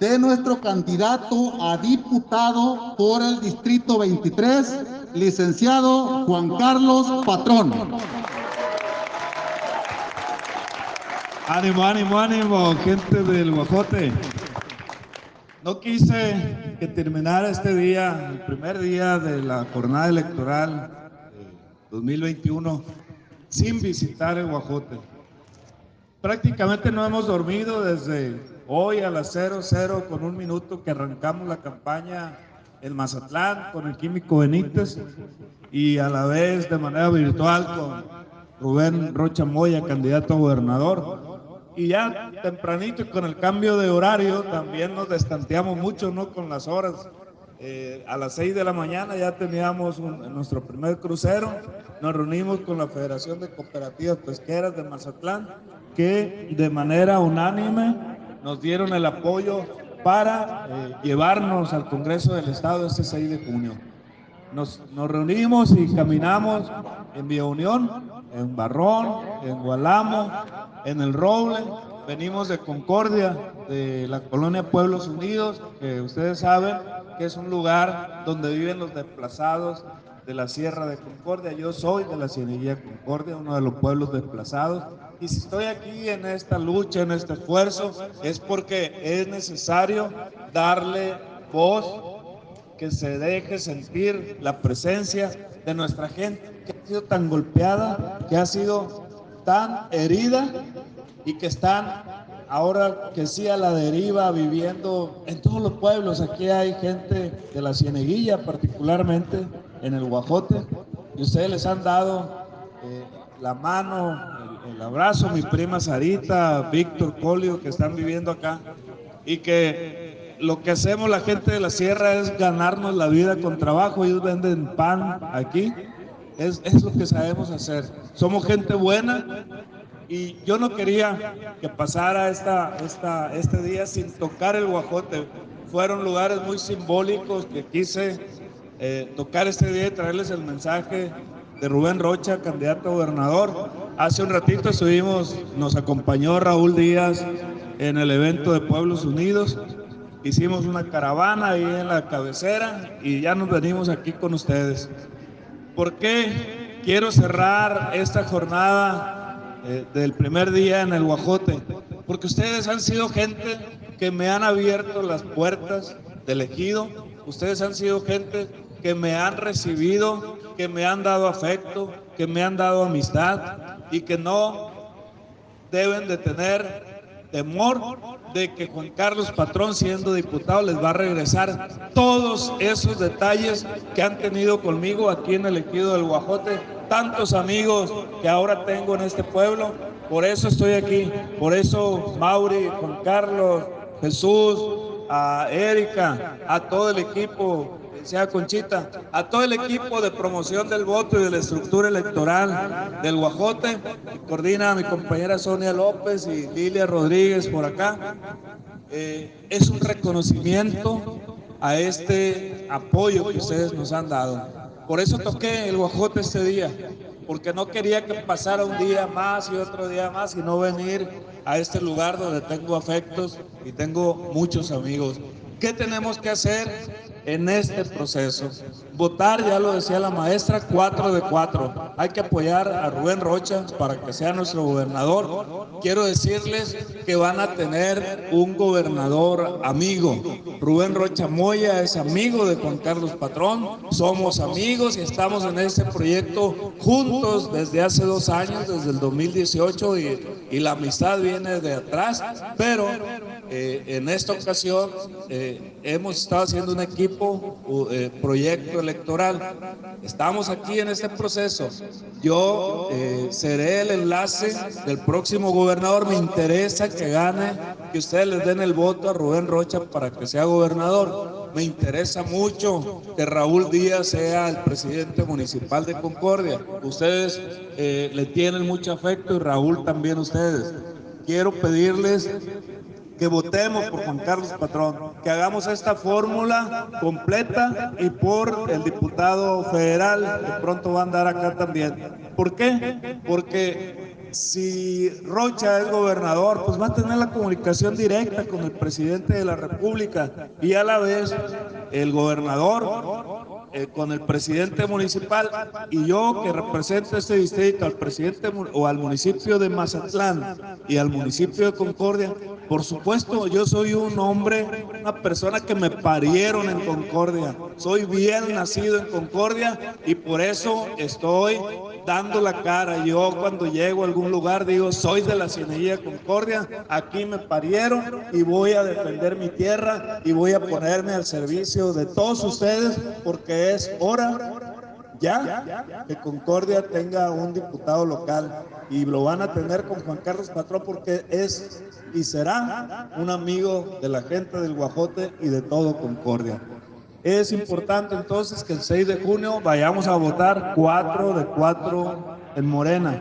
de nuestro candidato a diputado por el Distrito 23, licenciado Juan Carlos Patrón. Ánimo, ánimo, ánimo, gente del Guajote. No quise que terminara este día, el primer día de la jornada electoral 2021, sin visitar el Guajote. Prácticamente no hemos dormido desde hoy a las 00 con un minuto que arrancamos la campaña en Mazatlán con el químico Benítez y a la vez de manera virtual con Rubén Rocha Moya, candidato a gobernador. Y ya tempranito y con el cambio de horario también nos destanteamos mucho ¿no? con las horas. Eh, a las 6 de la mañana ya teníamos nuestro primer crucero. Nos reunimos con la Federación de Cooperativas Pesqueras de Mazatlán, que de manera unánime nos dieron el apoyo para eh, llevarnos al Congreso del Estado este 6 de junio. Nos, nos reunimos y caminamos en Vía Unión, en Barrón, en Gualamo, en El Roble. Venimos de Concordia, de la colonia Pueblos Unidos, que ustedes saben que es un lugar donde viven los desplazados de la Sierra de Concordia. Yo soy de la Cieneguía Concordia, uno de los pueblos desplazados. Y si estoy aquí en esta lucha, en este esfuerzo, es porque es necesario darle voz, que se deje sentir la presencia de nuestra gente que ha sido tan golpeada, que ha sido tan herida y que están ahora que sí a la deriva viviendo en todos los pueblos. Aquí hay gente de la Cieneguilla, particularmente en el Guajote, y ustedes les han dado eh, la mano, el, abrazo, mi prima Sarita, Víctor Colio, que están viviendo acá, y que lo que hacemos la gente de la sierra es ganarnos la vida con trabajo, ellos venden pan aquí, es, es lo que sabemos hacer. Somos gente buena, y yo no quería que pasara esta, esta, este día sin tocar el guajote. Fueron lugares muy simbólicos que quise eh, tocar este día y traerles el mensaje de Rubén Rocha, candidato a gobernador. Hace un ratito estuvimos, nos acompañó Raúl Díaz en el evento de Pueblos Unidos. Hicimos una caravana ahí en la cabecera y ya nos venimos aquí con ustedes. ¿Por qué quiero cerrar esta jornada eh, del primer día en el Guajote? Porque ustedes han sido gente que me han abierto las puertas del ejido. Ustedes han sido gente que me han recibido, que me han dado afecto, que me han dado amistad y que no deben de tener temor de que Juan Carlos Patrón siendo diputado les va a regresar todos esos detalles que han tenido conmigo aquí en el ejido del Guajote, tantos amigos que ahora tengo en este pueblo, por eso estoy aquí, por eso Mauri, Juan Carlos, Jesús, a Erika, a todo el equipo sea Conchita, a todo el equipo de promoción del voto y de la estructura electoral del Guajote, coordina a mi compañera Sonia López y Lilia Rodríguez por acá. Eh, es un reconocimiento a este apoyo que ustedes nos han dado. Por eso toqué el Guajote este día, porque no quería que pasara un día más y otro día más y no venir a este lugar donde tengo afectos y tengo muchos amigos. ¿Qué tenemos que hacer en este proceso? Votar, ya lo decía la maestra, 4 de 4. Hay que apoyar a Rubén Rocha para que sea nuestro gobernador. Quiero decirles que van a tener un gobernador amigo. Rubén Rocha Moya es amigo de Juan Carlos Patrón. Somos amigos y estamos en este proyecto juntos desde hace dos años, desde el 2018, y, y la amistad viene de atrás. Pero eh, en esta ocasión eh, hemos estado haciendo un equipo, eh, proyecto electoral. Estamos aquí en este proceso. Yo eh, seré el enlace del próximo gobernador. Me interesa que gane, que ustedes les den el voto a Rubén Rocha para que sea gobernador. Me interesa mucho que Raúl Díaz sea el presidente municipal de Concordia. Ustedes le tienen mucho afecto y Raúl también ustedes. Quiero pedirles que votemos por Juan Carlos Patrón, que hagamos esta fórmula completa y por el diputado federal que pronto va a andar acá también. ¿Por qué? Porque si Rocha es gobernador, pues va a tener la comunicación directa con el presidente de la República y a la vez el gobernador eh, con el presidente municipal y yo que represento este distrito al presidente o al municipio de Mazatlán y al municipio de Concordia, por supuesto yo soy un hombre, una persona que me parieron en Concordia, soy bien nacido en Concordia y por eso estoy dando la cara. Yo cuando llego a algún lugar digo, soy de la Cieneguía Concordia, aquí me parieron y voy a defender mi tierra y voy a ponerme al servicio de todos ustedes porque es hora ya que Concordia tenga un diputado local y lo van a tener con Juan Carlos Patrón porque es y será un amigo de la gente del Guajote y de todo Concordia. Es importante entonces que el 6 de junio vayamos a votar 4 de 4 en Morena.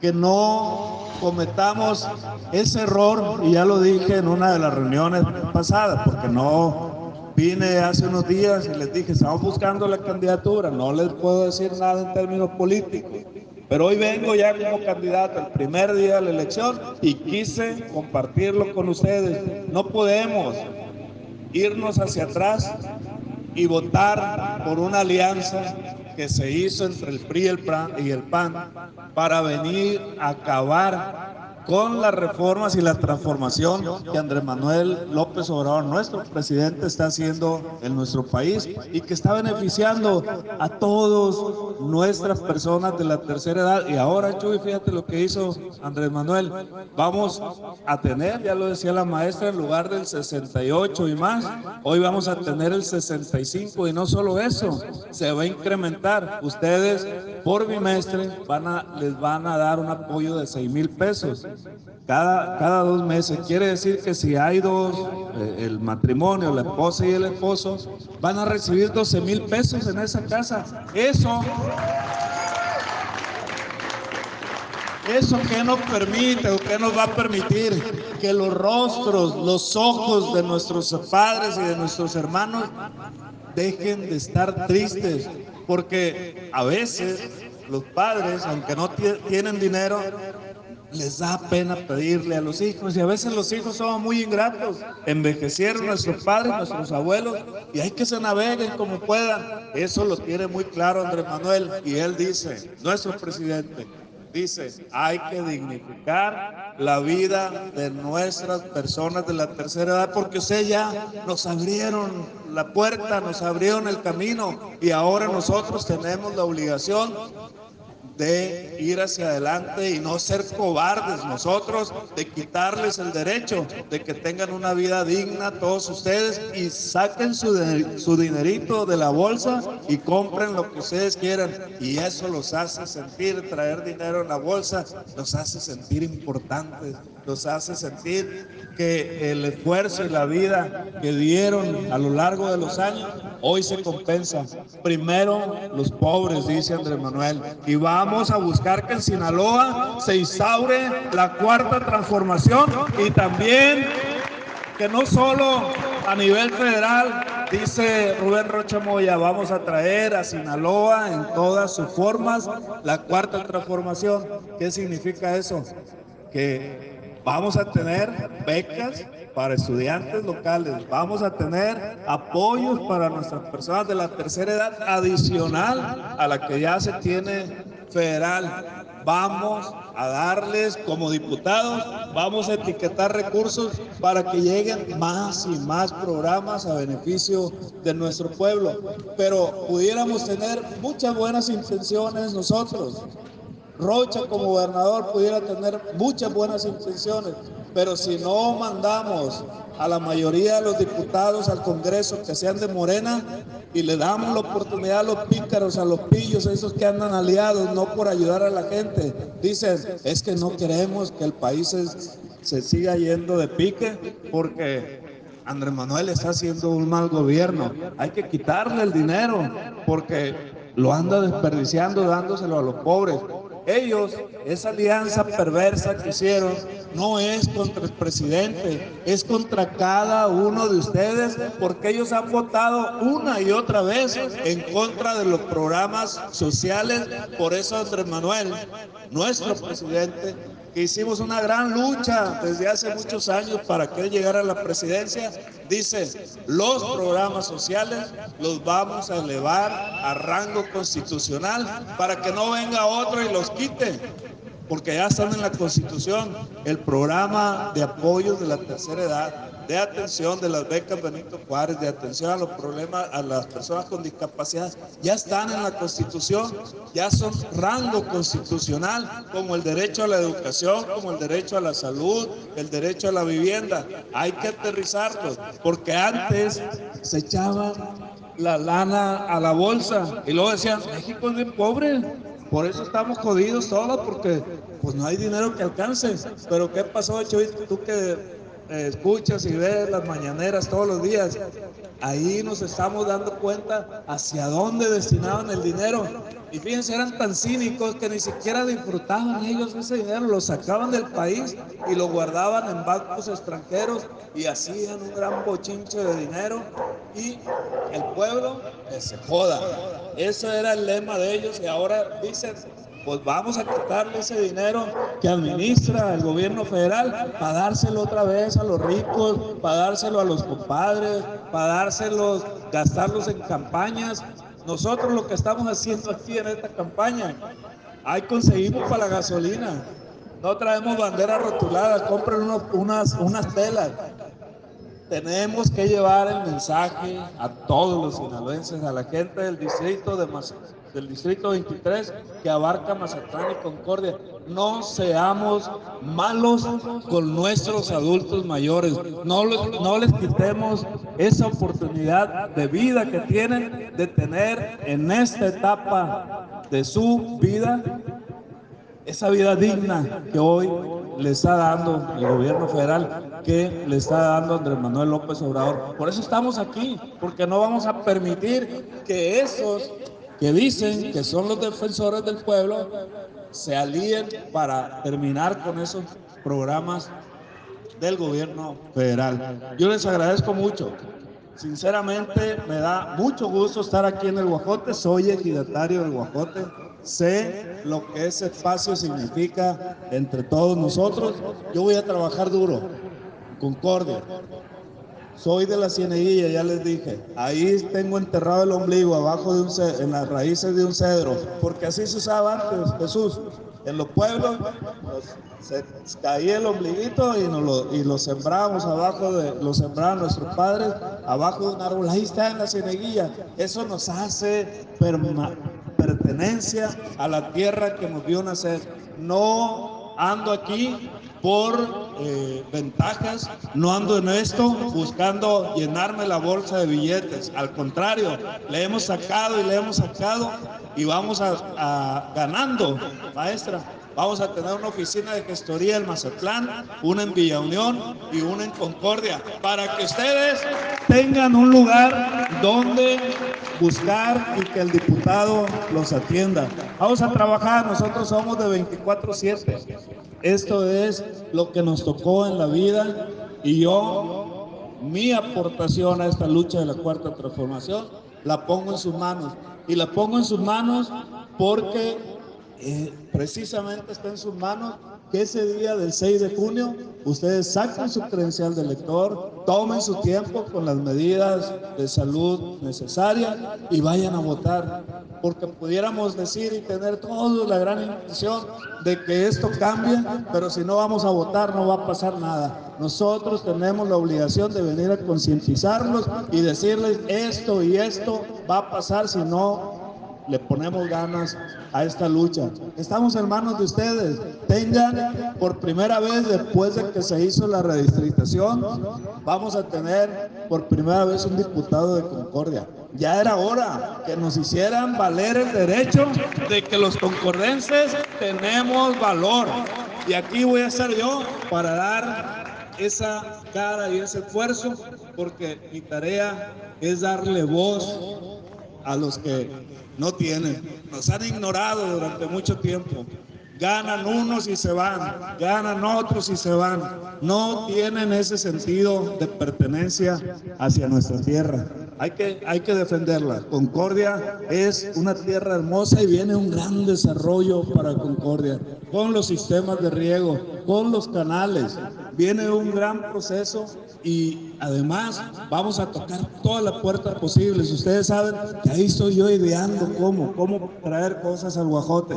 Que no cometamos ese error, y ya lo dije en una de las reuniones pasadas, porque no vine hace unos días y les dije, estamos buscando la candidatura, no les puedo decir nada en términos políticos, pero hoy vengo ya como candidato el primer día de la elección y quise compartirlo con ustedes. No podemos irnos hacia atrás y votar por una alianza que se hizo entre el PRI y el PAN para venir a acabar con las reformas y la transformación que Andrés Manuel López Obrador, nuestro presidente, está haciendo en nuestro país y que está beneficiando a todos nuestras personas de la tercera edad. Y ahora, Chuy, fíjate lo que hizo Andrés Manuel. Vamos a tener, ya lo decía la maestra, en lugar del 68 y más, hoy vamos a tener el 65 y no solo eso, se va a incrementar. Ustedes por bimestre van a, les van a dar un apoyo de 6 mil pesos cada, cada dos meses. Quiere decir que si hay dos, eh, el matrimonio, la esposa y el esposo, van a recibir 12 mil pesos en esa casa. Eso, eso que nos permite o que nos va a permitir que los rostros, los ojos de nuestros padres y de nuestros hermanos dejen de estar tristes, porque a veces los padres, aunque no tienen dinero, les da pena pedirle a los hijos y a veces los hijos son muy ingratos. Envejecieron nuestros padres, nuestros abuelos y hay que se naveguen como puedan. Eso lo tiene muy claro Andrés Manuel y él dice, nuestro presidente, dice, hay que dignificar la vida de nuestras personas de la tercera edad porque usted ya nos abrieron la puerta, nos abrieron el camino y ahora nosotros tenemos la obligación de ir hacia adelante y no ser cobardes nosotros, de quitarles el derecho de que tengan una vida digna todos ustedes y saquen su, su dinerito de la bolsa y compren lo que ustedes quieran. Y eso los hace sentir, traer dinero en la bolsa, los hace sentir importantes, los hace sentir que el esfuerzo y la vida que dieron a lo largo de los años, hoy se compensa. Primero los pobres, dice Andrés Manuel, y vamos a buscar que en Sinaloa se instaure la cuarta transformación y también que no solo a nivel federal, dice Rubén Rocha Moya, vamos a traer a Sinaloa en todas sus formas la cuarta transformación. ¿Qué significa eso? Que Vamos a tener becas para estudiantes locales, vamos a tener apoyos para nuestras personas de la tercera edad adicional a la que ya se tiene federal. Vamos a darles como diputados, vamos a etiquetar recursos para que lleguen más y más programas a beneficio de nuestro pueblo. Pero pudiéramos tener muchas buenas intenciones nosotros, Rocha como gobernador pudiera tener muchas buenas intenciones, pero si no mandamos a la mayoría de los diputados al Congreso que sean de Morena y le damos la oportunidad a los pícaros, a los pillos, a esos que andan aliados, no por ayudar a la gente, dicen, es que no queremos que el país se, se siga yendo de pique porque Andrés Manuel está haciendo un mal gobierno. Hay que quitarle el dinero porque lo anda desperdiciando dándoselo a los pobres. Ellos esa alianza perversa que hicieron no es contra el presidente, es contra cada uno de ustedes, porque ellos han votado una y otra vez en contra de los programas sociales. Por eso Andrés Manuel, nuestro presidente, hicimos una gran lucha desde hace muchos años para que él llegara a la presidencia, dice, los programas sociales los vamos a elevar a rango constitucional para que no venga otro y los quite porque ya están en la Constitución. El programa de apoyo de la tercera edad, de atención de las becas Benito Juárez, de atención a los problemas a las personas con discapacidad, ya están en la Constitución, ya son rango constitucional, como el derecho a la educación, como el derecho a la salud, el derecho a la vivienda. Hay que aterrizarlos, porque antes se echaban la lana a la bolsa y luego decían, México es bien pobre por eso estamos jodidos todos, porque pues no hay dinero que alcance. Pero ¿qué pasó, Chavito? Tú que escuchas y ves las mañaneras todos los días, ahí nos estamos dando cuenta hacia dónde destinaban el dinero. Y fíjense, eran tan cínicos que ni siquiera disfrutaban ellos ese dinero, lo sacaban del país y lo guardaban en bancos extranjeros y hacían un gran bochinche de dinero y el pueblo se joda. Ese era el lema de ellos y ahora dicen, pues vamos a quitarle ese dinero que administra el gobierno federal para dárselo otra vez a los ricos, para dárselo a los compadres, para dárselos, gastarlos en campañas. Nosotros lo que estamos haciendo aquí en esta campaña, ahí conseguimos para la gasolina. No traemos banderas rotuladas, compren unas, unas telas. Tenemos que llevar el mensaje a todos los sinaloenses, a la gente del distrito de Mazatlán del distrito 23 que abarca Mazatlán y Concordia. No seamos malos con nuestros adultos mayores. No, no les quitemos esa oportunidad de vida que tienen de tener en esta etapa de su vida esa vida digna que hoy le está dando el gobierno federal, que le está dando Andrés Manuel López Obrador. Por eso estamos aquí, porque no vamos a permitir que esos que dicen que son los defensores del pueblo se alíen para terminar con esos programas del gobierno federal. Yo les agradezco mucho. Sinceramente me da mucho gusto estar aquí en el Guajote. Soy ejidatario del Guajote. Sé lo que ese espacio significa entre todos nosotros. Yo voy a trabajar duro. Concordia. Soy de la cieneguilla, ya les dije. Ahí tengo enterrado el ombligo abajo de un en las raíces de un cedro, porque así se usaba antes, Jesús. En los pueblos se caía el ombliguito y, nos lo, y lo sembramos abajo de, lo sembraban nuestros padres abajo de un árbol. Ahí está en la cieneguilla. Eso nos hace pertenencia a la tierra que nos vio nacer. No ando aquí por eh, ventajas, no ando en esto buscando llenarme la bolsa de billetes. Al contrario, le hemos sacado y le hemos sacado y vamos a, ganando, maestra. Vamos a tener una oficina de gestoría en Mazatlán, una en Villa Unión y una en Concordia, para que ustedes tengan un lugar donde buscar y que el diputado los atienda. Vamos a trabajar, nosotros somos de 24-7. Esto es lo que nos tocó en la vida y yo, mi aportación a esta lucha de la cuarta transformación, la pongo en sus manos. Y la pongo en sus manos porque eh, precisamente está en sus manos que ese día del 6 de junio ustedes saquen su credencial de elector, tomen su tiempo con las medidas de salud necesarias y vayan a votar. Porque pudiéramos decir y tener todos la gran intención de que esto cambie, pero si no vamos a votar no va a pasar nada. Nosotros tenemos la obligación de venir a concientizarlos y decirles esto y esto va a pasar si no le ponemos ganas a esta lucha. Estamos en manos de ustedes. Tengan por primera vez después de que se hizo la redistritación, vamos a tener por primera vez un diputado de Concordia. Ya era hora que nos hicieran valer el derecho de que los concordenses tenemos valor. Y aquí voy a estar yo para dar esa cara y ese esfuerzo, porque mi tarea es darle voz a los que no tienen. Nos han ignorado durante mucho tiempo. Ganan unos y se van, ganan otros y se van. No tienen ese sentido de pertenencia hacia nuestra tierra. Hay que, hay que defenderla. Concordia es una tierra hermosa y viene un gran desarrollo para Concordia, con los sistemas de riego, con los canales. Viene un gran proceso y además vamos a tocar todas las puertas posibles. Ustedes saben que ahí estoy yo ideando cómo, cómo traer cosas al Guajote.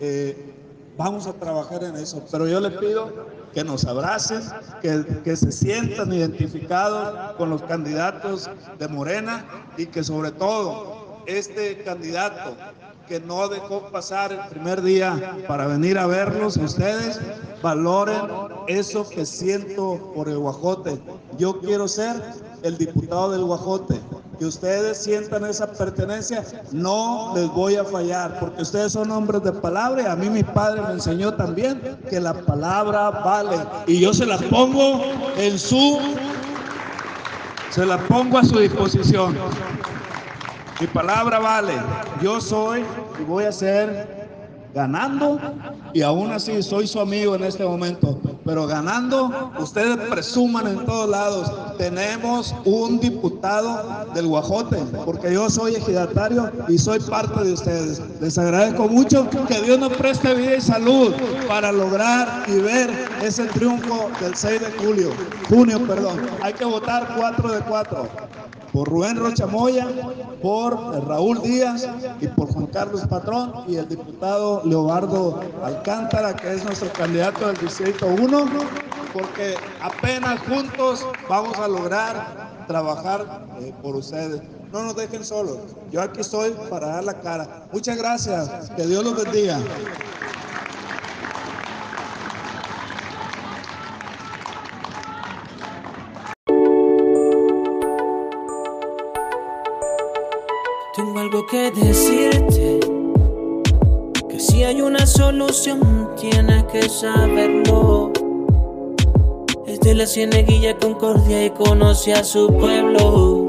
Eh, vamos a trabajar en eso, pero yo les pido que nos abracen, que, que, se sientan identificados con los candidatos de Morena y que sobre todo este candidato que no dejó pasar el primer día para venir a verlos, ustedes valoren eso que siento por el Guajote. Yo quiero ser el diputado del Guajote. Que ustedes sientan esa pertenencia, no les voy a fallar, porque ustedes son hombres de palabra y a mí mi padre me enseñó también que la palabra vale. Y yo se la pongo en su, se la pongo a su disposición. Mi palabra vale. Yo soy y voy a ser ganando y aún así soy su amigo en este momento. Pero ganando, ustedes presuman en todos lados. Tenemos un diputado del Guajote, porque yo soy ejidatario y soy parte de ustedes. Les agradezco mucho que Dios nos preste vida y salud para lograr y ver ese triunfo del 6 de julio, junio, perdón. Hay que votar 4 de 4 por Rubén Rocha Moya, por Raúl Díaz y por Juan Carlos Patrón y el diputado Leobardo Alcántara, que es nuestro candidato del Distrito 1, porque apenas juntos vamos a lograr trabajar eh, por ustedes. No nos dejen solos. Yo aquí estoy para dar la cara. Muchas gracias. Que Dios los bendiga. Que decirte. Que si hay una solución, tienes que saberlo. Es de la cieneguilla Concordia y conoce a su pueblo.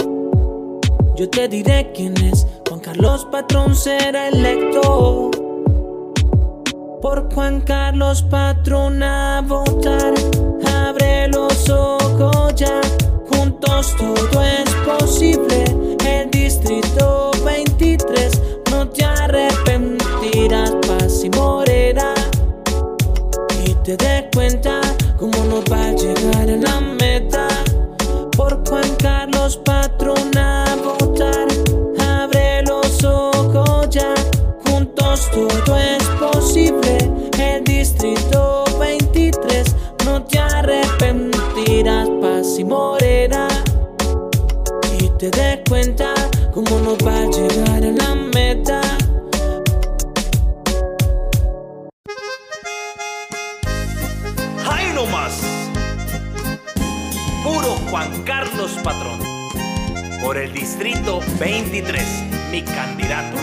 Yo te diré quién es. Juan Carlos Patrón será electo. Por Juan Carlos Patrón a votar. Abre los ojos ya. Juntos todo es posible. Cómo nos va a llegar a la meta. ¡Ay, no más! Puro Juan Carlos Patrón. Por el distrito 23, mi candidato.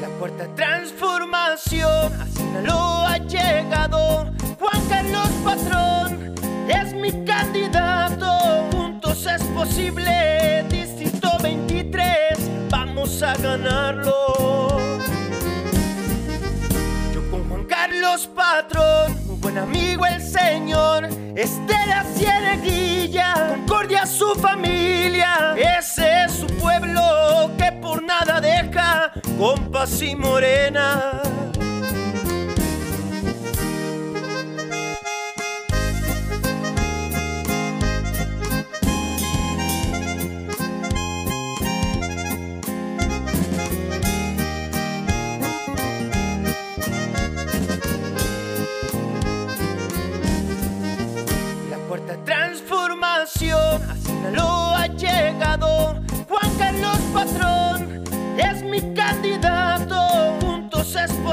La cuarta transformación a Sinaloa ha llegado. Juan Carlos Patrón es mi candidato. Juntos es posible. Distrito 23, vamos a ganarlo. Yo con Juan Carlos Patrón, muy buen amigo el señor. Estela Cieneguilla, Concordia su familia. Ese es su pueblo que por nada deja con paz y morena.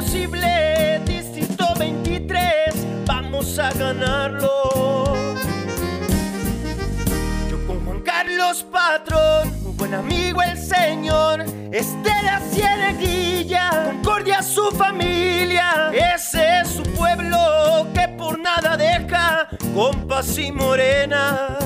Posible. Distrito 23, vamos a ganarlo. Yo con Juan Carlos Patrón, muy buen amigo el señor. Estela Cieneguilla, Concordia su familia. Ese es su pueblo que por nada deja con paz y morena.